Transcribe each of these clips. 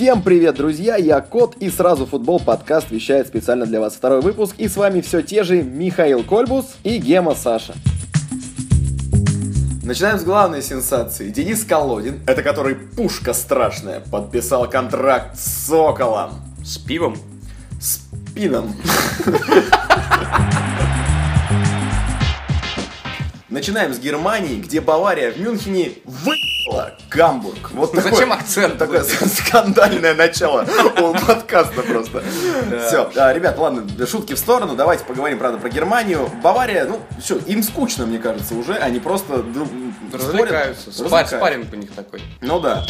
Всем привет, друзья, я Кот, и сразу футбол подкаст вещает специально для вас второй выпуск, и с вами все те же Михаил Кольбус и Гема Саша. Начинаем с главной сенсации. Денис Колодин, это который пушка страшная, подписал контракт с Соколом. С пивом? С пином. Начинаем с Германии, где Бавария в Мюнхене выиграла Гамбург. Вот такой, Зачем акцент? Такое скандальное начало у подкаста просто. Все, а, ребят, ладно, шутки в сторону, давайте поговорим, правда, про Германию. Бавария, ну, все, им скучно, мне кажется, уже, они просто друг... Развлекаются, спарринг у них такой. Ну да.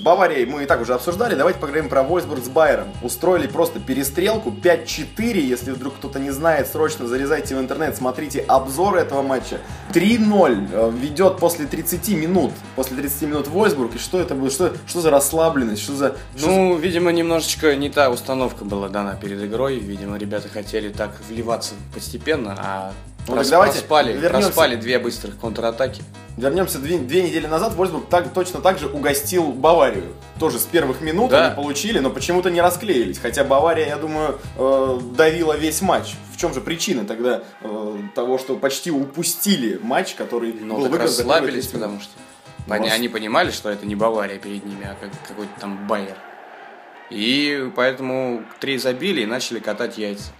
Баварии мы и так уже обсуждали. Давайте поговорим про Вольсбург с Байером. Устроили просто перестрелку 5-4. Если вдруг кто-то не знает, срочно залезайте в интернет, смотрите обзор этого матча. 3-0 э, ведет после 30 минут. После 30 минут Вольсбург. И что это было? Что, что за расслабленность? Что за... Что ну, за... видимо, немножечко не та установка была дана перед игрой. Видимо, ребята хотели так вливаться постепенно, а ну, Прос, давайте проспали, вернемся. проспали две быстрых контратаки. Вернемся две, две недели назад. Вольсбург так, точно так же угостил Баварию. Тоже с первых минут да. они получили, но почему-то не расклеились. Хотя Бавария, я думаю, э, давила весь матч. В чем же причина тогда э, того, что почти упустили матч, который ну, был так расслабились, потому что ну, они, они понимали, что это не Бавария перед ними, а как, какой-то там Байер. И поэтому три забили и начали катать яйца.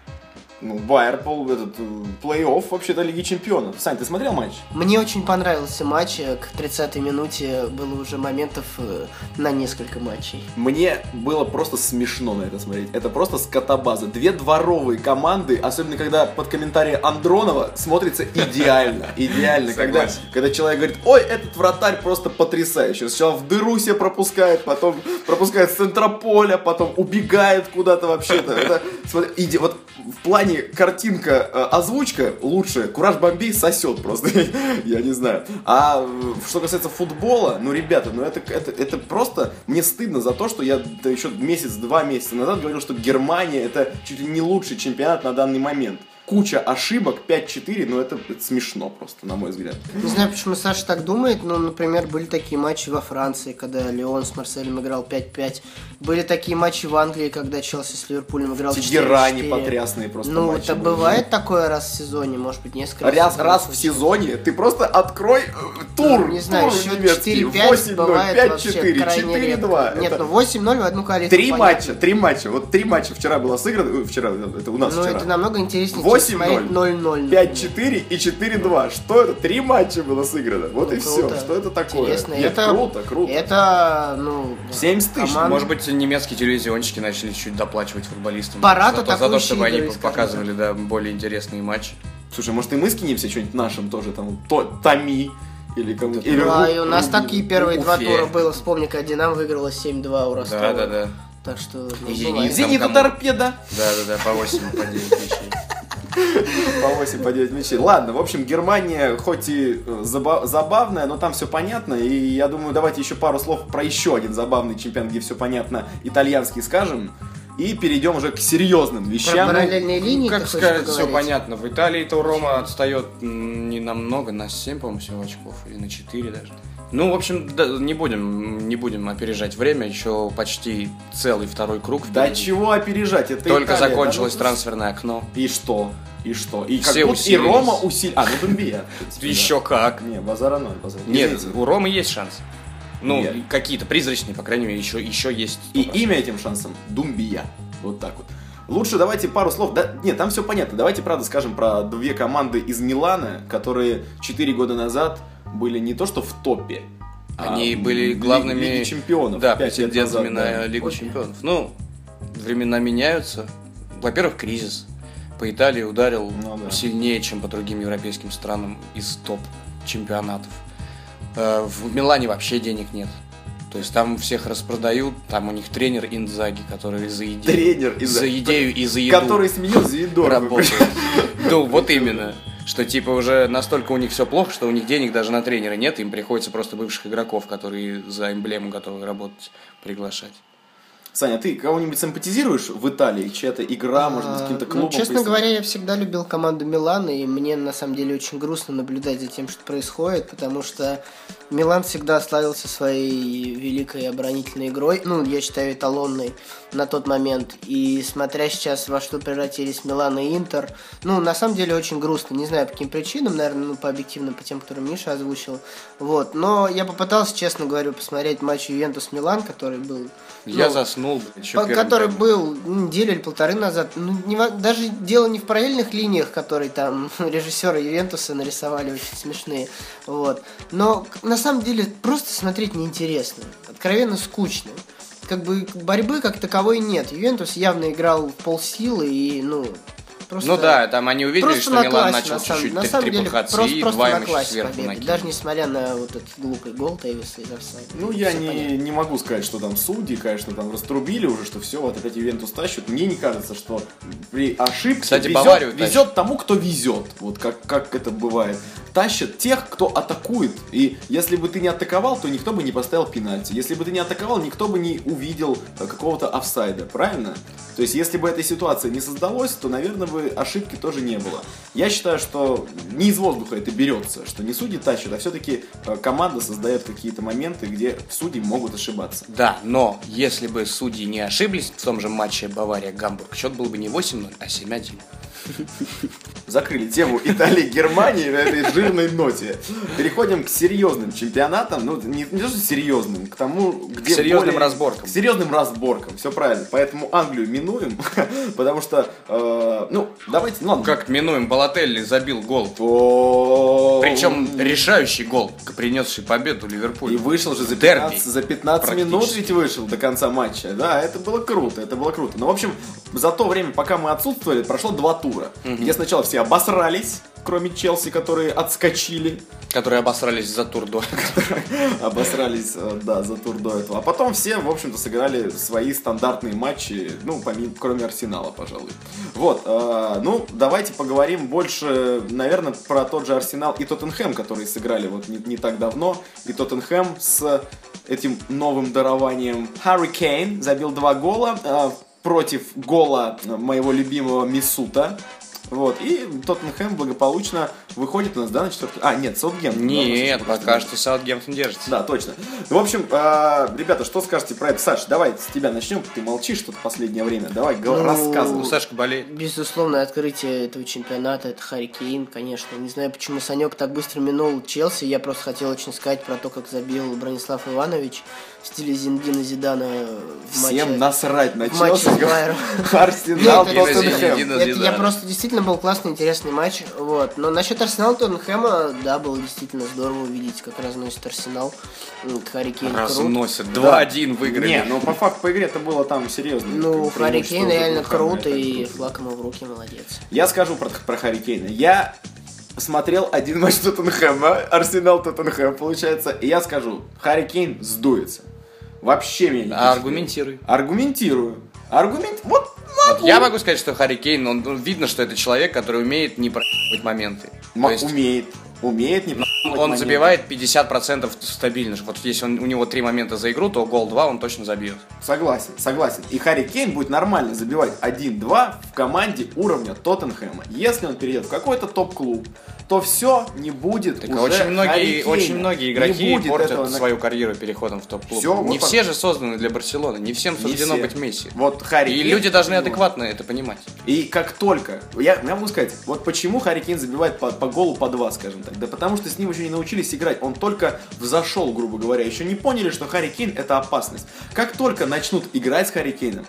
Ну, Байер, этот, э, плей-офф вообще-то Лиги Чемпионов. Сань, ты смотрел матч? Мне очень понравился матч. Э, к 30-й минуте было уже моментов э, на несколько матчей. Мне было просто смешно на это смотреть. Это просто скотобаза. Две дворовые команды, особенно когда под комментарии Андронова смотрится идеально. Идеально. Когда, когда человек говорит, ой, этот вратарь просто потрясающий. Сначала в дыру себе пропускает, потом пропускает с центра поля, потом убегает куда-то вообще-то. Вот в плане плане картинка, э, озвучка лучше. Кураж Бомбей сосет просто. Я не знаю. А э, что касается футбола, ну, ребята, ну это, это, это просто мне стыдно за то, что я еще месяц-два месяца назад говорил, что Германия это чуть ли не лучший чемпионат на данный момент куча ошибок, 5-4, но это, это смешно просто, на мой взгляд. Не знаю, почему Саша так думает, но, например, были такие матчи во Франции, когда Леон с Марселем играл 5-5. Были такие матчи в Англии, когда Челси с Ливерпулем играл 4-4. Тегерани потрясные просто Ну, это были. бывает такое раз в сезоне, может быть, несколько раз. Раз, в сезоне ты просто открой э, тур, ну, Не знаю, тур счет 4-5 бывает 5-4, 4-2. Нет, ну 8-0 в одну коалицию. Три матча, три матча. Вот три матча вчера было сыграно, э, вчера, это у нас ну, вчера. Ну, это намного интереснее, 8-0, 0-0. 5-4 и 4-2. Что это? Три матча было сыграно. Вот ну, и круто. все. Что это такое? Интересно. Нет, это, круто, круто. Это, ну... 70 тысяч. Команд... Может быть, немецкие телевизионщики начали чуть доплачивать футболистам. Пора за, то, за то, чтобы они показывали да, более интересные матчи. Слушай, может и мы скинемся что-нибудь нашим тоже, там, то, Томи, или кому или Да, и у нас такие первые два тура было. Вспомни, как Динамо выиграла 7-2 у Ростова. Да, да, да. Так что... Ну, и Зенита торпеда. Да, да, да, по 8, по 9 мячей. По 8, по 9 мячей. Ладно, в общем, Германия хоть и э, забавная, но там все понятно. И я думаю, давайте еще пару слов про еще один забавный чемпионат, где все понятно, итальянский скажем. И перейдем уже к серьезным вещам. Про параллельные линии, ну, как сказать, все понятно. В Италии-то Рома отстает не намного, на 7, по-моему, всего очков, или на 4 даже. Ну, в общем, да, не будем, не будем опережать время, еще почти целый второй круг. Да чего опережать? Это Только Италия, закончилось да? трансферное окно. И что? И что? И Все как и Рома усилил. А, ну Думбия. Еще как. Не, базара ноль. Нет, у Ромы есть шанс. Ну, какие-то призрачные, по крайней мере, еще, еще есть. И имя этим шансом Думбия. Вот так вот. Лучше давайте пару слов. Да, нет, там все понятно. Давайте, правда, скажем про две команды из Милана, которые 4 года назад были не то что в топе, они а, были главными Лиги чемпионов. Да, претендентами на да. Лигу Очень. чемпионов. Ну, времена меняются. Во-первых, кризис. По Италии ударил ну, да. сильнее, чем по другим европейским странам из топ чемпионатов. Э, в Милане вообще денег нет. То есть там всех распродают, там у них тренер Инзаги, который за идею, тренер Инзаги. за идею и за еду который сменил Зидор работает. Ну вот именно, что типа уже настолько у них все плохо, что у них денег даже на тренера нет, им приходится просто бывших игроков, которые за эмблему готовы работать, приглашать. Саня, ты кого-нибудь симпатизируешь в Италии? Чья-то игра, может быть, каким-то ну, клубом? честно говоря, я всегда любил команду Милана, и мне на самом деле очень грустно наблюдать за тем, что происходит, потому что Милан всегда славился своей великой оборонительной игрой, ну, я считаю, эталонной на тот момент. И смотря сейчас во что превратились Милан и Интер, ну, на самом деле очень грустно. Не знаю, по каким причинам, наверное, ну, по объективным, по тем, которые Миша озвучил. Вот. Но я попытался, честно говоря, посмотреть матч Ювентус-Милан, который был... Я ну, заснул, еще Который был неделю или полторы назад. Ну, не, даже дело не в параллельных линиях, которые там режиссеры Ювентуса нарисовали очень смешные. Вот. Но на самом деле просто смотреть неинтересно. Откровенно скучно как бы борьбы как таковой нет. Ювентус явно играл в полсилы и, ну, Просто, ну да, там они увидели, просто что Милан начал чуть-чуть на самом деле, просто, и просто два на классе сверху победы, Даже несмотря на вот этот глупый гол Тейвиса из офсайда. Ну, я не, не могу сказать, что там судьи, конечно, там раструбили уже, что все, вот опять Ювентус тащат. Мне не кажется, что при ошибке Кстати, везет, везет тому, кто везет. Вот как, как это бывает. Тащат тех, кто атакует. И если бы ты не атаковал, то никто бы не поставил пенальти. Если бы ты не атаковал, никто бы не увидел э, какого-то офсайда, правильно? То есть, если бы эта ситуация не создалась, то, наверное, бы ошибки тоже не было. Я считаю, что не из воздуха это берется, что не судьи тащат, а все-таки э, команда создает какие-то моменты, где судьи могут ошибаться. Да, но если бы судьи не ошиблись в том же матче Бавария-Гамбург, счет был бы не 8-0, а 7-1. Закрыли тему Италии-Германии на этой жирной ноте. Переходим к серьезным чемпионатам. Ну, не, не то, что серьезным, к тому, где... К серьезным более... разборкам. К серьезным разборкам, все правильно. Поэтому Англию минуем, потому что, э, ну, давайте, ну ладно. Как минуем, Балателли забил гол. Причем решающий гол, принесший победу Ливерпулю. И вышел же за 15, за 15 минут ведь вышел до конца матча. Да, это было круто, это было круто. Но, в общем, за то время, пока мы отсутствовали, прошло два тура. Угу. Где сначала все обосрались, кроме Челси, которые отскочили. Которые обосрались за тур до Обосрались, э, да, за тур до этого. А потом все, в общем-то, сыграли свои стандартные матчи, ну, помимо, кроме Арсенала, пожалуй. Вот, э, ну, давайте поговорим больше, наверное, про тот же Арсенал и Тоттенхэм, которые сыграли вот не, не так давно. И Тоттенхэм с этим новым дарованием Харри Кейн забил два гола. Э, против гола моего любимого Мисута. Вот, и Тоттенхэм благополучно выходит у нас, да, на четвертый... А, нет, Саутгемптон. Нет, да, пока что Саутгемптон держится. Да, точно. В общем, э, ребята, что скажете про это? Саш, давай с тебя начнем, ты молчишь что-то последнее время. Давай, ну, рассказывай. Ну, Сашка болеет. Безусловно, открытие этого чемпионата, это Харри Кейн, конечно. Не знаю, почему Санек так быстро минул Челси. Я просто хотел очень сказать про то, как забил Бронислав Иванович в стиле Зиндина Зидана в матче. Всем насрать на Челси. Арсенал, Тоттенхэм. Я просто действительно был классный, интересный матч. Вот. Но насчет Арсенала Тоттенхэма, да, было действительно здорово увидеть, как разносит Арсенал. Харри Кейн Разносит. 2-1 выиграли. Не, ну по факту по игре это было там серьезно. Ну, Харри Кейн реально круто и флаг ему в руки, молодец. Я скажу про, про Харри Кейна. Я смотрел один матч Тоттенхэма, Арсенал Тоттенхэм, получается, и я скажу, Харри Кейн сдуется. Вообще меня не а Аргументируй. Аргументирую. Аргумент... Вот могу. Вот я могу сказать, что Харри Кейн, он, он видно, что это человек, который умеет не проебывать моменты. М- есть... Умеет. Умеет не Он забивает 50% стабильно. Вот если он, у него три момента за игру, то гол 2 он точно забьет. Согласен, согласен. И Харри Кейн будет нормально забивать 1-2 в команде уровня Тоттенхэма. Если он перейдет в какой-то топ-клуб, то все не будет так уже очень многие, очень многие игроки портят этого... свою карьеру переходом в топ-клуб. Все, не вот все же созданы для Барселоны, не всем суждено быть Месси. Вот Харри И Кейн люди должны адекватно это понимать. И как только, я, я могу сказать, вот почему Харри Кейн забивает по, по голу по два, скажем так. Да потому что с ним еще не научились играть. Он только взошел, грубо говоря. Еще не поняли, что Харри Кейн это опасность. Как только начнут играть с Харри Кейном,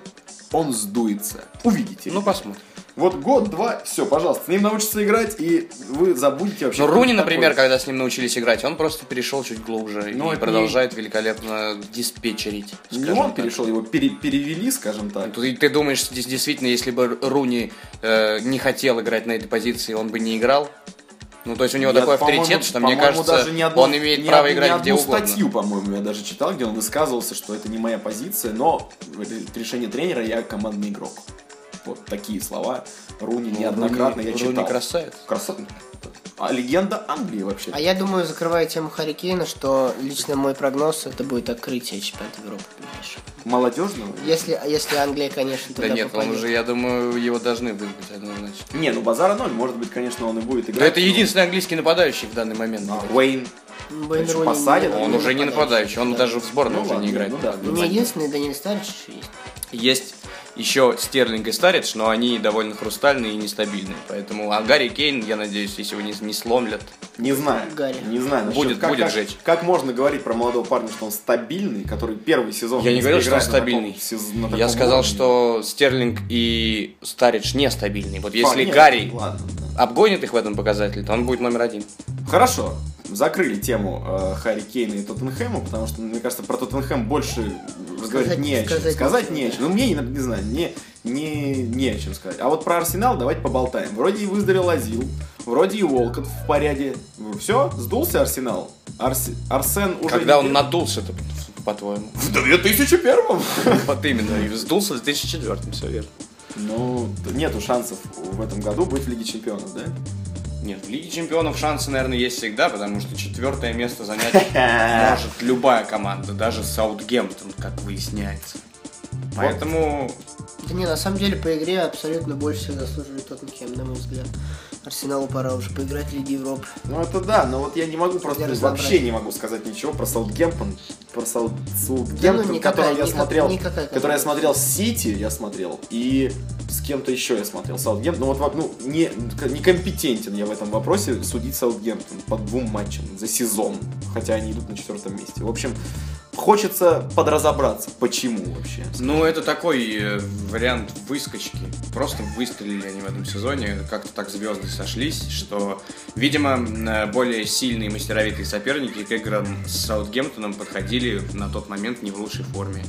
он сдуется. Увидите. Ну, посмотрим. Вот год-два, все, пожалуйста, с ним научиться играть, и вы забудете вообще. Ну, Руни, например, когда с ним научились играть, он просто перешел чуть глубже ну, и продолжает не... великолепно диспетчерить. Не он так. перешел, его пере перевели, скажем так. Ты, ты думаешь, действительно, если бы Руни э, не хотел играть на этой позиции, он бы не играл? Ну, то есть у него я, такой авторитет, что мне кажется, даже ни одну, он имеет право ни, играть ни где угодно. статью, по-моему, я даже читал, где он высказывался, что это не моя позиция, но решение тренера, я командный игрок. Вот такие слова Руни ну, неоднократно Руни, я читал. Руни красавец. Красавец. А легенда Англии вообще. А я думаю, закрывая тему Харикейна, что лично мой прогноз это будет открытие чемпионата Европы Молодежного? Если, если Англия, конечно, Да нет, попадет. он уже, я думаю, его должны выиграть однозначно. Не, ну базара ноль, может быть, конечно, он и будет играть. Да это единственный английский нападающий в данный момент. А, Уэйн. Уэйн Руни посадят. Он уже не нападающий, он да. даже в сборной ну, уже ладно, не играет. Ну, да, не единственный Даниэль Старич еще есть. Есть еще Стерлинг и Старидж, но они довольно хрустальные и нестабильные. Поэтому, а Гарри Кейн, я надеюсь, если его не, не сломлят. Не знаю. Гарри. Не знаю. Будет, как, будет как, жечь. Как можно говорить про молодого парня, что он стабильный, который первый сезон... Я не говорил, что он стабильный. На таком, на я сказал, уровне. что Стерлинг и Старидж нестабильные. Вот если а, Гарри ладно, да. Обгонит их в этом показателе, то он будет номер один. Хорошо закрыли тему э, Харри Кейна и Тоттенхэма, потому что, мне кажется, про Тоттенхэм больше сказать не о чем. Сказать, сказать не о чем. Ну, мне, не, не знаю, не, не, не о чем сказать. А вот про Арсенал давайте поболтаем. Вроде и выздоровел Азил, вроде и Волкот в порядке. Все, сдулся Арсенал. Арс... Арсен уже... Когда он надулся-то, по-твоему? В 2001-м. Вот именно, и сдулся в 2004-м, все верно. Ну, нету шансов в этом году быть в Лиге Чемпионов, да? Нет, в Лиге Чемпионов шансы, наверное, есть всегда, потому что четвертое место занять может любая команда, даже Саутгемптон, как выясняется. Поэтому... Да не, на самом деле по игре абсолютно больше всего заслуживает Тоттенхэм, на мой взгляд. Арсеналу пора уже поиграть в Лиге Европы. Ну это да, но вот я не могу просто вообще не могу сказать ничего про Саутгемптон, про Саут, Саутгемптон, да, ну, который я никак, смотрел, никакая, который я смотрел с Сити, я смотрел, и с кем-то еще я смотрел Саутгемптон. Ну вот ну, не, некомпетентен я в этом вопросе судить Саутгемптон по двум матчам за сезон, хотя они идут на четвертом месте. В общем, хочется подразобраться, почему вообще. Ну, это такой э, вариант выскочки. Просто выстрелили они в этом сезоне, как-то так звезды сошлись, что, видимо, более сильные мастеровитые соперники к играм с Саутгемптоном подходили на тот момент не в лучшей форме.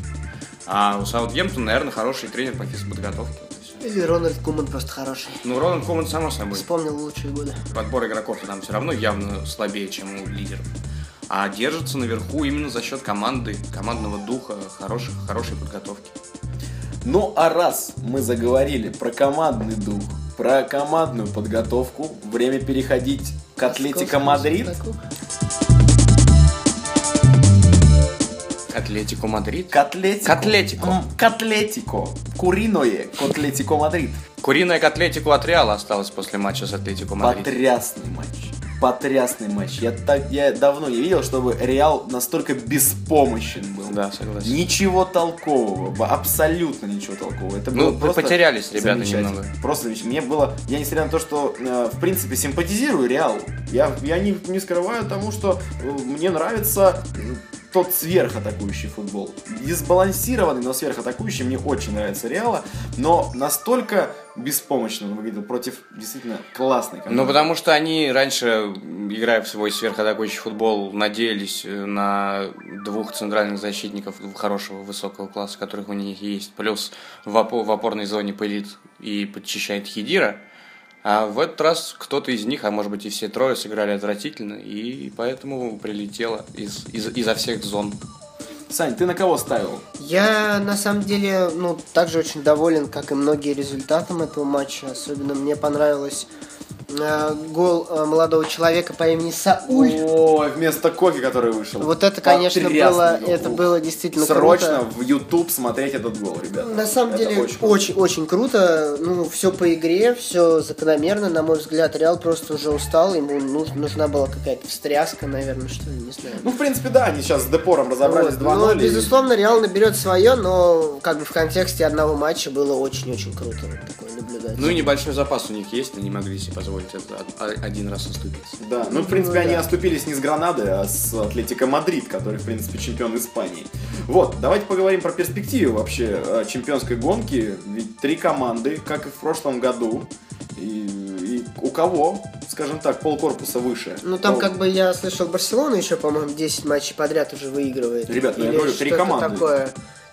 А у Саутгемптона, наверное, хороший тренер по физподготовке. Или Рональд Куман просто хороший. Ну, Рональд Куман, само собой. Вспомнил лучшие годы. Подбор игроков там все равно явно слабее, чем у лидеров а держится наверху именно за счет команды, командного духа, хороших, хорошей подготовки. Ну а раз мы заговорили про командный дух, про командную подготовку, время переходить к Атлетико Мадрид. Атлетико Мадрид? Котлетико. Котлетико. Котлетико. Куриное Котлетико Мадрид. Куриное котлетико от Реала осталось после матча с Атлетико Мадрид. Потрясный матч потрясный матч. Я, так, я давно не видел, чтобы Реал настолько беспомощен был. Да, согласен. Ничего толкового, абсолютно ничего толкового. Это ну, было потерялись, ребята, немного. Просто мне было, я несмотря на то, что э, в принципе симпатизирую Реал, я, я не, не скрываю тому, что э, мне нравится тот сверхатакующий футбол. Дисбалансированный, но сверхатакующий мне очень нравится Реала, но настолько беспомощно он выглядел против действительно классной команды. Ну, потому что они раньше, играя в свой сверхатакующий футбол, надеялись э, на двух центральных защитников хорошего высокого класса, которых у них есть, плюс в, опор- в опорной зоне пылит и подчищает Хидира – а в этот раз кто-то из них, а может быть и все трое, сыграли отвратительно, и поэтому прилетело из, из, изо всех зон. Сань, ты на кого ставил? Я на самом деле, ну, также очень доволен, как и многие результатом этого матча. Особенно мне понравилось гол э, молодого человека по имени Сауль. О, вместо Коки, который вышел. Вот это, конечно, было, гол. это было действительно Срочно круто. в YouTube смотреть этот гол, ребята. На самом это деле, очень, очень, очень круто. Ну, все по игре, все закономерно. На мой взгляд, Реал просто уже устал. Ему нужна была какая-то встряска, наверное, что ли, не знаю. Ну, в принципе, да, они сейчас с Депором разобрались вот. 2-0. Ну, и... безусловно, Реал наберет свое, но как бы в контексте одного матча было очень-очень круто. Ну и небольшой запас у них есть, они могли себе позволить позволить один раз оступиться. Да, ну, в принципе, ну, они да. оступились не с Гранады, а с Атлетико Мадрид, который, в принципе, чемпион Испании. Вот, давайте поговорим про перспективу вообще э, чемпионской гонки. Ведь три команды, как и в прошлом году, и, и у кого, скажем так, полкорпуса выше. Ну там Пол... как бы я слышал, Барселона еще, по-моему, 10 матчей подряд уже выигрывает. Ребят, ну я говорю, три команды. Такое.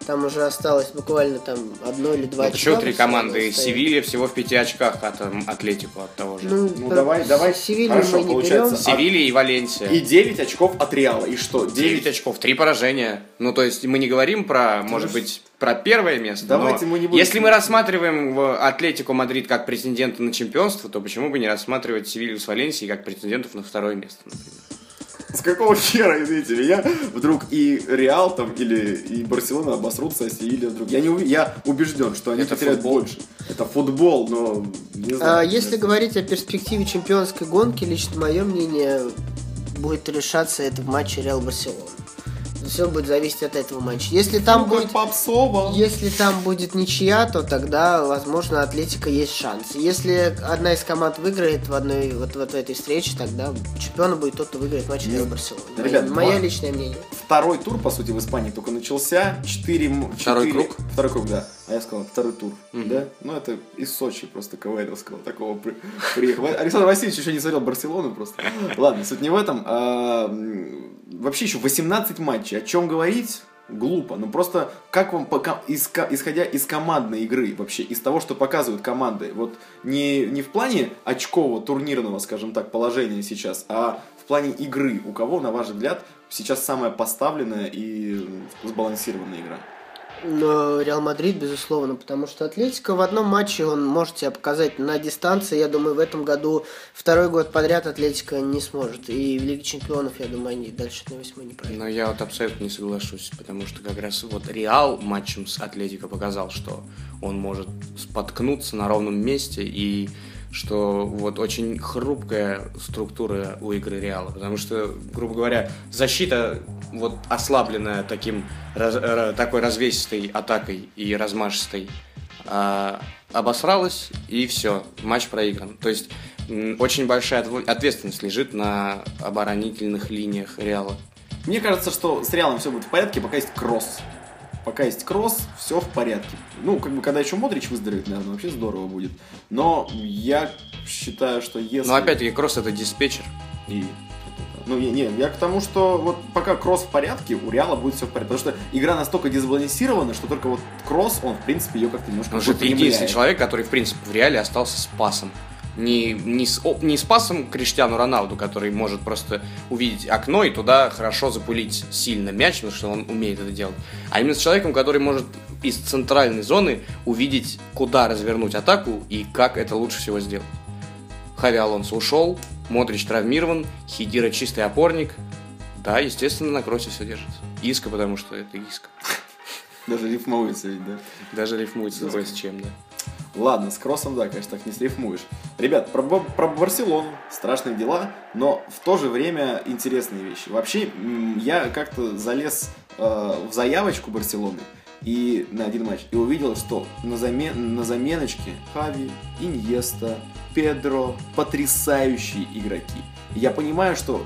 Там уже осталось буквально там одно или два ну, очка. Почему три команды? Севилья всего в пяти очках от Атлетику от того же. Ну, ну давай, давай. Севилью мы не берем. Севилья и Валенсия. И 9 очков от Реала. И что? 9, 9 очков, три поражения. Ну, то есть мы не говорим про, может быть, про первое место. Давайте мы не будем... Если мы рассматриваем Атлетику Мадрид как претендента на чемпионство, то почему бы не рассматривать Севилью с Валенсией как претендентов на второе место, например? С какого хера, извините меня, вдруг и Реал там или и Барселона обосрутся, а Севилья вдруг. Я, не, я убежден, что они это потеряют футбол. больше. Это футбол, но не знаю. А, если говорить о перспективе чемпионской гонки, лично мое мнение будет решаться это в матче Реал Барселона все будет зависеть от этого матча. Если там ну, будет попсово. Если там будет ничья, то тогда, возможно, Атлетика есть шанс. Если одна из команд выиграет в одной вот, вот в этой встрече, тогда чемпионом будет тот, кто выиграет матч Реал Барселона. Ребят, мое два... личное мнение. Второй тур, по сути, в Испании только начался. Четыре... Второй круг? Второй круг, да. А я сказал, второй тур, mm-hmm. да? Ну, это из Сочи просто КВНовского такого при... приехал. Александр Васильевич еще не смотрел Барселону просто. Ладно, суть не в этом. А, вообще еще 18 матчей. О чем говорить? Глупо. Ну просто как вам, исходя из командной игры, вообще из того, что показывают команды, вот не, не в плане очкового турнирного, скажем так, положения сейчас, а в плане игры, у кого, на ваш взгляд, сейчас самая поставленная и сбалансированная игра? Реал Мадрид, безусловно, потому что Атлетика в одном матче он может себя показать на дистанции. Я думаю, в этом году второй год подряд Атлетика не сможет. И в Лиге Чемпионов, я думаю, они дальше на восьмой не пройдут. Но я вот абсолютно не соглашусь, потому что как раз вот Реал матчем с Атлетико показал, что он может споткнуться на ровном месте и что вот очень хрупкая структура у игры Реала, потому что, грубо говоря, защита вот ослабленная таким такой развесистой атакой и размашистой а, обосралась и все, матч проигран. То есть очень большая ответственность лежит на оборонительных линиях Реала. Мне кажется, что с Реалом все будет в порядке, пока есть кросс пока есть кросс, все в порядке. Ну, как бы, когда еще Модрич выздоровеет, наверное, вообще здорово будет. Но я считаю, что если... Но опять-таки, кросс это диспетчер. И ну, не, не, я к тому, что вот пока кросс в порядке, у Реала будет все в порядке. Потому что игра настолько дисбалансирована, что только вот кросс, он, в принципе, ее как-то немножко Он же единственный человек, который, в принципе, в Реале остался с пасом не, не, с, не с пасом Криштиану Роналду, который может просто увидеть окно и туда хорошо запулить сильно мяч, потому что он умеет это делать, а именно с человеком, который может из центральной зоны увидеть, куда развернуть атаку и как это лучше всего сделать. Хави Алонсо ушел, Модрич травмирован, Хидира чистый опорник. Да, естественно, на кроссе все держится. Иска, потому что это иска. Даже рифмуется ведь, да? Даже рифмуется с чем, да. Ладно, с кроссом, да, конечно, так не срифмуешь. Ребят, про, про Барселону страшные дела, но в то же время интересные вещи. Вообще, я как-то залез э, в заявочку Барселоны и на один матч и увидел, что на, замен, на заменочке Хави, Иньеста, Педро потрясающие игроки. Я понимаю, что,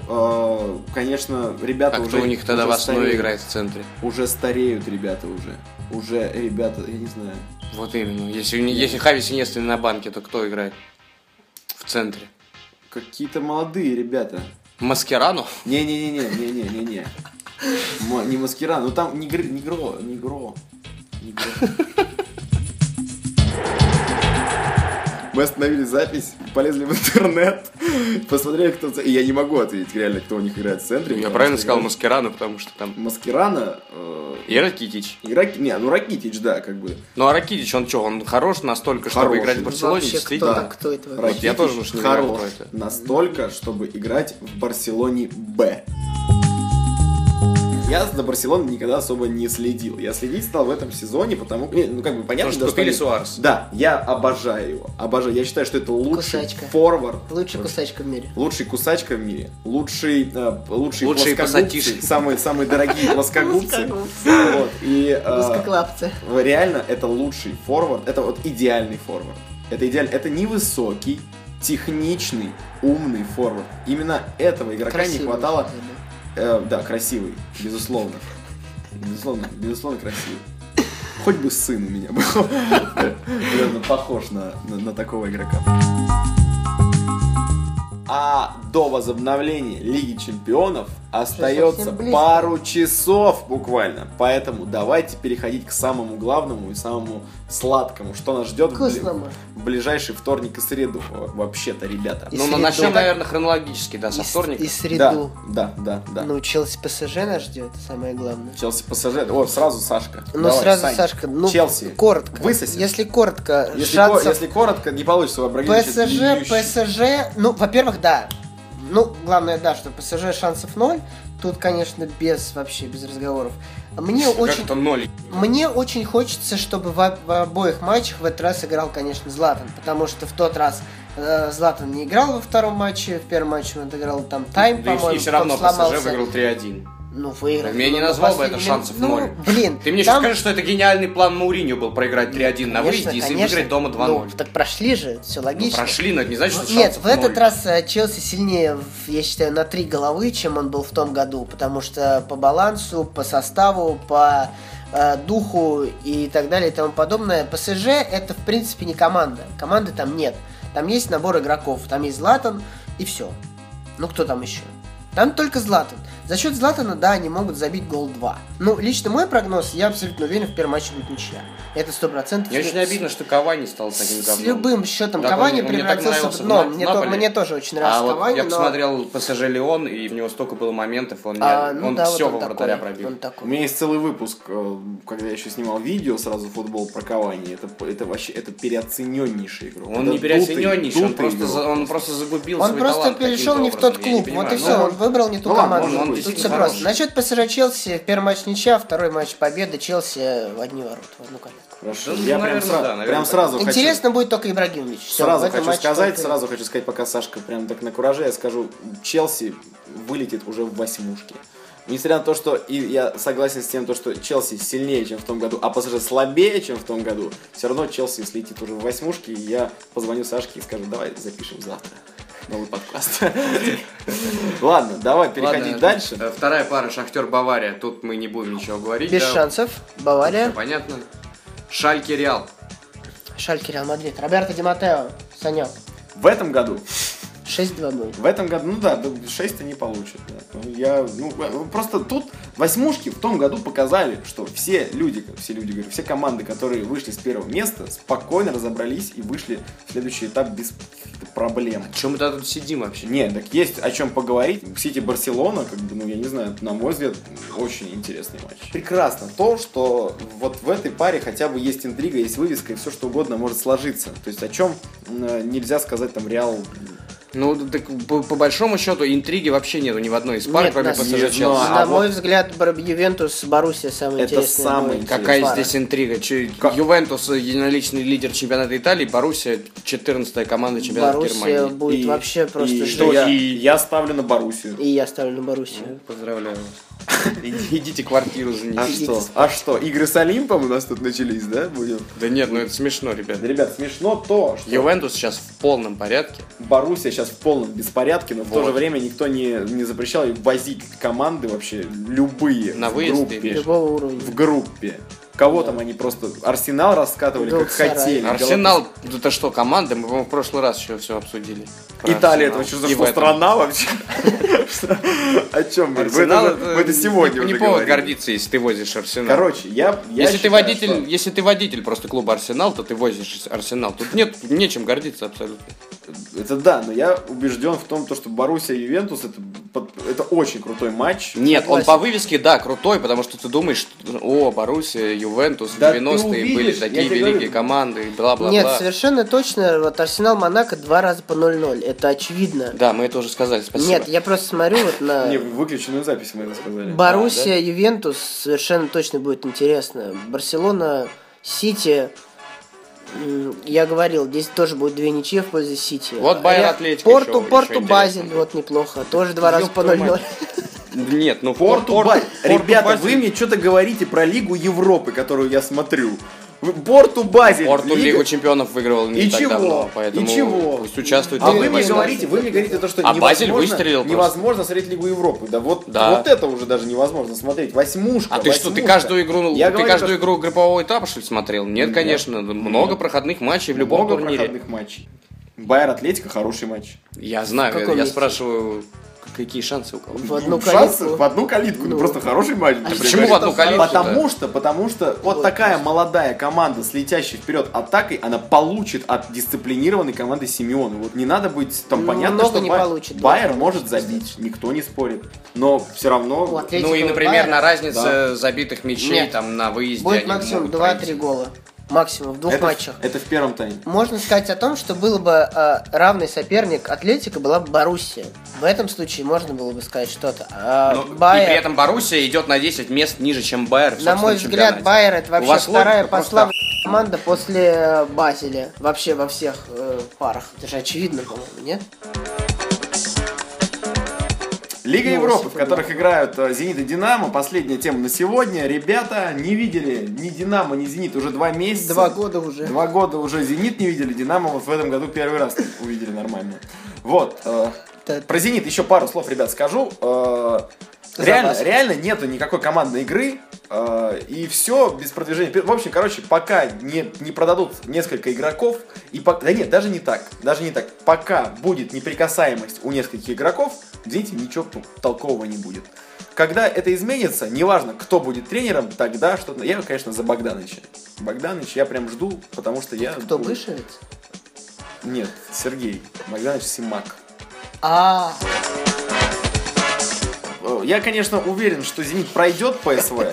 э, конечно, ребята а уже... кто у них тогда в основе стареют, играет в центре? Уже стареют ребята уже. Уже ребята, я не знаю. Вот именно. Если, если Хави Синестри на банке, то кто играет в центре? Какие-то молодые ребята. Маскерану? Не-не-не-не-не-не-не. Не Маскерану, ну там не Негро, Негро, Негро. Мы остановили запись, полезли в интернет, посмотрели, кто... И я не могу ответить реально, кто у них играет в центре. Я правильно сказал Маскерана, потому что там... Маскерана... Э... И Ракитич. И Рак... Не, ну Ракитич, да, как бы. Ну а Ракитич, он что, он хорош настолько, чтобы хорош. играть в Барселоне? Вообще, действительно? Кто, кто это Ракитич вот я тоже уж не хорош знаю, настолько, чтобы играть в Барселоне Б. Я за Барселоной никогда особо не следил. Я следить стал в этом сезоне, потому ну как бы понятно, что купили Суарес. Да, я обожаю его. Обожаю. Я считаю, что это лучший кусачка. форвард. Лучший кусачка в мире. Лучший кусачка в мире. Лучший, э, лучший Лучшие плоскогубцы. Самые, самые дорогие плоскогубцы. Вот. И, э, реально, это лучший форвард. Это вот идеальный форвард. Это идеально. Это невысокий, техничный, умный форвард. Именно этого игрока Красивый, не хватало. Э, да, красивый, безусловно. Безусловно, безусловно красивый. Хоть бы сын у меня был. Наверное, похож на, на, на такого игрока. А до возобновления Лиги Чемпионов остается пару часов буквально. Поэтому давайте переходить к самому главному и самому сладкому, что нас ждет в, в ближайший вторник и среду. Вообще-то, ребята. И ну, мы начнем, наверное, хронологически, да, со вторника. И среду. Да, да, да, да. Ну, Челси ПСЖ нас ждет, самое главное. Челси ПСЖ. О, сразу Сашка. Ну, Давай, сразу Сань. Сашка. Ну, Челси. Коротко. Высоси. Если коротко, если, шансов... ко- если коротко, не получится у ПСЖ, ПСЖ, ну, во-первых, да, ну, главное, да, что ПСЖ шансов ноль. Тут, конечно, без вообще без разговоров. Мне как очень ноль. Мне очень хочется, чтобы в, в обоих матчах в этот раз играл, конечно, Златан, потому что в тот раз э, Златан не играл во втором матче, в первом матче он отыграл там тайм, да по-моему. И все равно ПСЖ выиграл 3-1. Ну, выиграть. Я не назвал бы это шансов ну, ноль. Блин. Ты мне там... сейчас скажешь, что это гениальный план Мауриньо был проиграть 3-1 на выезде и выиграть дома 2-0. Ну, так прошли же, все логично. Ну, прошли, но это не значит, что Нет, в этот раз э, Челси сильнее, я считаю, на три головы, чем он был в том году, потому что по балансу, по составу, по э, духу и так далее и тому подобное. ПСЖ это, в принципе, не команда. Команды там нет. Там есть набор игроков, там есть Златан и все. Ну, кто там еще? Там только Златан. За счет Златана, да, они могут забить гол 2. Ну, лично мой прогноз, я абсолютно уверен, в первом матче будет ничья. Это сто процентов. Мне очень обидно, что Кавани стал таким говном. С любым счетом так Кавани превратился в дно. Мне, то, мне тоже очень нравится а Кавани, вот я но... посмотрел ПСЖ Леон, и в него столько было моментов, он, а, ну, он да, все вот во вратаря пробил. Он такой. У меня есть целый выпуск, э, когда я еще снимал видео сразу футбол про Кавани. Это, это вообще это переоцененнейший игрок. Он это не переоцененнейший, он просто, он просто загубил Он просто перешел не в тот клуб, вот и все, он выбрал не ту ну команду. Тут все просто. Насчет ПСЖ Челси, первый матч ничья, второй матч победа, Челси в одни ворота, в одну калитку. Хорошо. Ну, я наверное, прям, сразу, да, наверное, прям сразу Интересно хочу... будет только Ибрагимович. Сразу хочу сказать, только... сразу хочу сказать, пока Сашка прям так на кураже, я скажу, Челси вылетит уже в восьмушке. Несмотря на то, что и я согласен с тем, то, что Челси сильнее, чем в том году, а ПСЖ слабее, чем в том году, все равно Челси слетит уже в восьмушке, и я позвоню Сашке и скажу, давай запишем завтра новый подкаст. Ладно, давай переходить дальше. Э, вторая пара Шахтер Бавария. Тут мы не будем ничего говорить. Без шансов. Бавария. понятно. Шальки Реал. Шальки Реал Мадрид. Роберто Ди Матео. Санек. В этом году 6-2 будет. В этом году, ну да, 6 они получат. Да. Ну, я, ну, просто тут восьмушки в том году показали, что все люди, все люди, говорю, все команды, которые вышли с первого места, спокойно разобрались и вышли в следующий этап без проблем. О чем мы тогда тут сидим вообще? Нет, так есть о чем поговорить. Сити Барселона, как бы, ну я не знаю, на мой взгляд, очень интересный матч. Прекрасно то, что вот в этой паре хотя бы есть интрига, есть вывеска и все что угодно может сложиться. То есть о чем нельзя сказать там Реал ну, так, по, по большому счету, интриги вообще нету ни в одной из пар, кроме ПСЖ Челси. На а мой вот... взгляд, Ювентус, Боруссия самый это интересный. Самый интересный. Какая пара. здесь интрига? Че, как? Ювентус единоличный лидер чемпионата Италии, Боруссия 14 команда чемпионата Боруссия Германии. будет и, вообще просто... И, что, я, и я ставлю на Боруссию. И я ставлю на Боруссию. Ну, поздравляю вас. Идите квартиру занимите. А что? А что? Игры с Олимпом у нас тут начались, да? Будем? Да нет, ну это смешно, ребят. Ребят, смешно то, что... Ювентус сейчас в полном порядке. Боруссия сейчас в полном беспорядке, но вот. в то же время никто не, не запрещал возить команды вообще любые. На в группе. Любого уровня. В группе. Кого там они просто Арсенал раскатывали, как хотели. Арсенал, это что, команда? Мы, по-моему, в прошлый раз еще все обсудили. Италия, это что за что, страна вообще? О чем мы? Арсенал, это сегодня Не повод гордиться, если ты возишь Арсенал. Короче, я Если ты водитель, если ты водитель просто клуба Арсенал, то ты возишь Арсенал. Тут нет нечем гордиться абсолютно. Это да, но я убежден в том, что Боруссия и Ювентус это, это очень крутой матч. Нет, он по вывеске, да, крутой, потому что ты думаешь, о, Боруссия, Ювентус, да 90-е были такие великие говорю. команды, бла-бла-бла. Нет, совершенно точно, вот Арсенал Монако два раза по 0-0, это очевидно. Да, мы это уже сказали, спасибо. Нет, я просто смотрю вот на... Не, выключенную запись мы это сказали. Боруссия? Ювентус совершенно точно будет интересно. Барселона, Сити, я говорил, здесь тоже будет две ничьи в пользу Сити. Вот Байер Атлетико Порту, еще, Порту еще Базель, вот неплохо. Тоже два раза по 0-0. Нет, ну Порту, Порту, Порту Ребята, Порту вы мне что-то говорите про Лигу Европы, которую я смотрю. Порту Базель. Порту Лига... Лигу чемпионов выигрывал не и так чего? давно, поэтому и чего? пусть участвует. А вы мне говорите, вы мне говорите то, что а Базель выстрелил невозможно смотреть Лигу Европы. Да вот, да. вот это уже даже невозможно смотреть. Восьмушка. А ты восьмушка. что, ты каждую игру, Я ты говорю, каждую игру группового этапа что ли смотрел? Нет, Нет, конечно, много проходных матчей в любом много турнире. проходных матчей. Байер Атлетика хороший матч. Я знаю, я месте? спрашиваю, Какие шансы у кого? В одну ну, калитку. Шансы в одну калитку. Ну, ну просто хороший матч. А почему в одну калитку? Потому что, потому что вот, вот такая молодая команда с летящей вперед атакой, она получит от дисциплинированной команды Симеона. Вот не надо быть там ну, понятно, что не Бай... получит, Байер может забить, никто не спорит. Но все равно. Ну и, например, Байер... на разнице да. забитых мячей Нет. там на выезде. Будет максимум 2-3 гола максимум в двух это, матчах. Это в первом тайме. Можно сказать о том, что было бы э, равный соперник Атлетика была бы Боруссия. В этом случае можно было бы сказать что-то. А Но, Байер... И при этом Боруссия идет на 10 мест ниже, чем Байер. На мой взгляд, Байер это вообще вторая по славе команда после э, Базеля. Вообще во всех э, парах. Это же очевидно, по-моему, нет? Лига ну, Европы, в которых играют э, Зенит и Динамо. Последняя тема на сегодня. Ребята не видели ни Динамо, ни Зенит уже два месяца. Два года уже. Два года уже Зенит не видели, Динамо вот в этом году первый раз увидели нормально. Вот. Э, про Зенит еще пару слов, ребят, скажу. Реально, реально нету никакой командной игры. Э, и все без продвижения. В общем, короче, пока не, не продадут несколько игроков, и по... да нет, даже не так, даже не так. Пока будет неприкасаемость у нескольких игроков, извините, ничего толкового не будет. Когда это изменится, неважно, кто будет тренером, тогда что-то... Я, конечно, за Богдановича. Богданович я прям жду, потому что я... Кто, Вышивец? Нет, Сергей. Богданович Симак. А. Я, конечно, уверен, что Зенит пройдет ПСВ.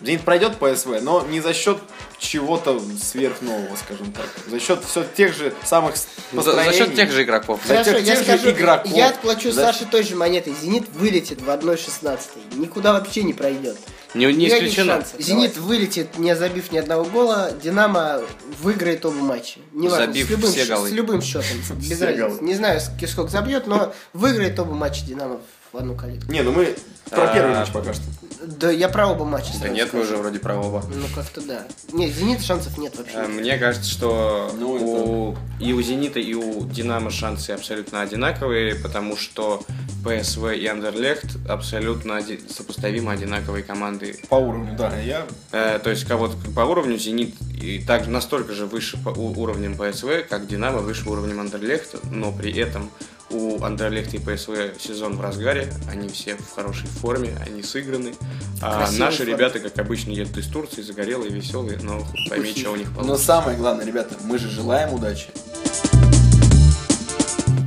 Зенит пройдет ПСВ, но не за счет чего-то сверхнового, скажем так. За счет все тех же самых построений. За, за счет тех же игроков. Хорошо, за тех, я тех скажу, же игроков. Я отплачу за... Саше той же монетой. Зенит вылетит в 1-16. Никуда вообще не пройдет. Не, не исключено. Зенит Давай. вылетит, не забив ни одного гола. Динамо выиграет оба матча. Не важно, забив с любым, все голы. с любым счетом. Без разницы. Не знаю, сколько забьет, но выиграет оба матча Динамо в одну калитку. Не, ну мы про первый матч пока что. Да я про оба матча. Да нет, мы уже вроде про оба. Ну как-то да. Нет, Зенит шансов нет вообще. Э, мне кажется, что ну, у... и у Зенита, и у Динамо шансы абсолютно одинаковые, потому что ПСВ и Андерлехт абсолютно оди... сопоставимо одинаковые команды. По уровню, да. Я... Э, то есть кого-то по уровню Зенит и также настолько же выше по уровнем ПСВ, как Динамо выше уровнем Андерлехта, но при этом у Андерлехта и ПСВ сезон в разгаре, они все в хорошей форме, они сыграны. А наши форме. ребята, как обычно, едут из Турции, загорелые, веселые, но пойми, что у них получится. Но самое главное, ребята, мы же желаем удачи.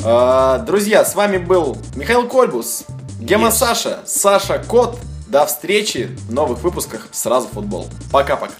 А, друзья, с вами был Михаил Кольбус, Гема yes. Саша, Саша Кот. До встречи в новых выпусках «Сразу футбол». Пока-пока.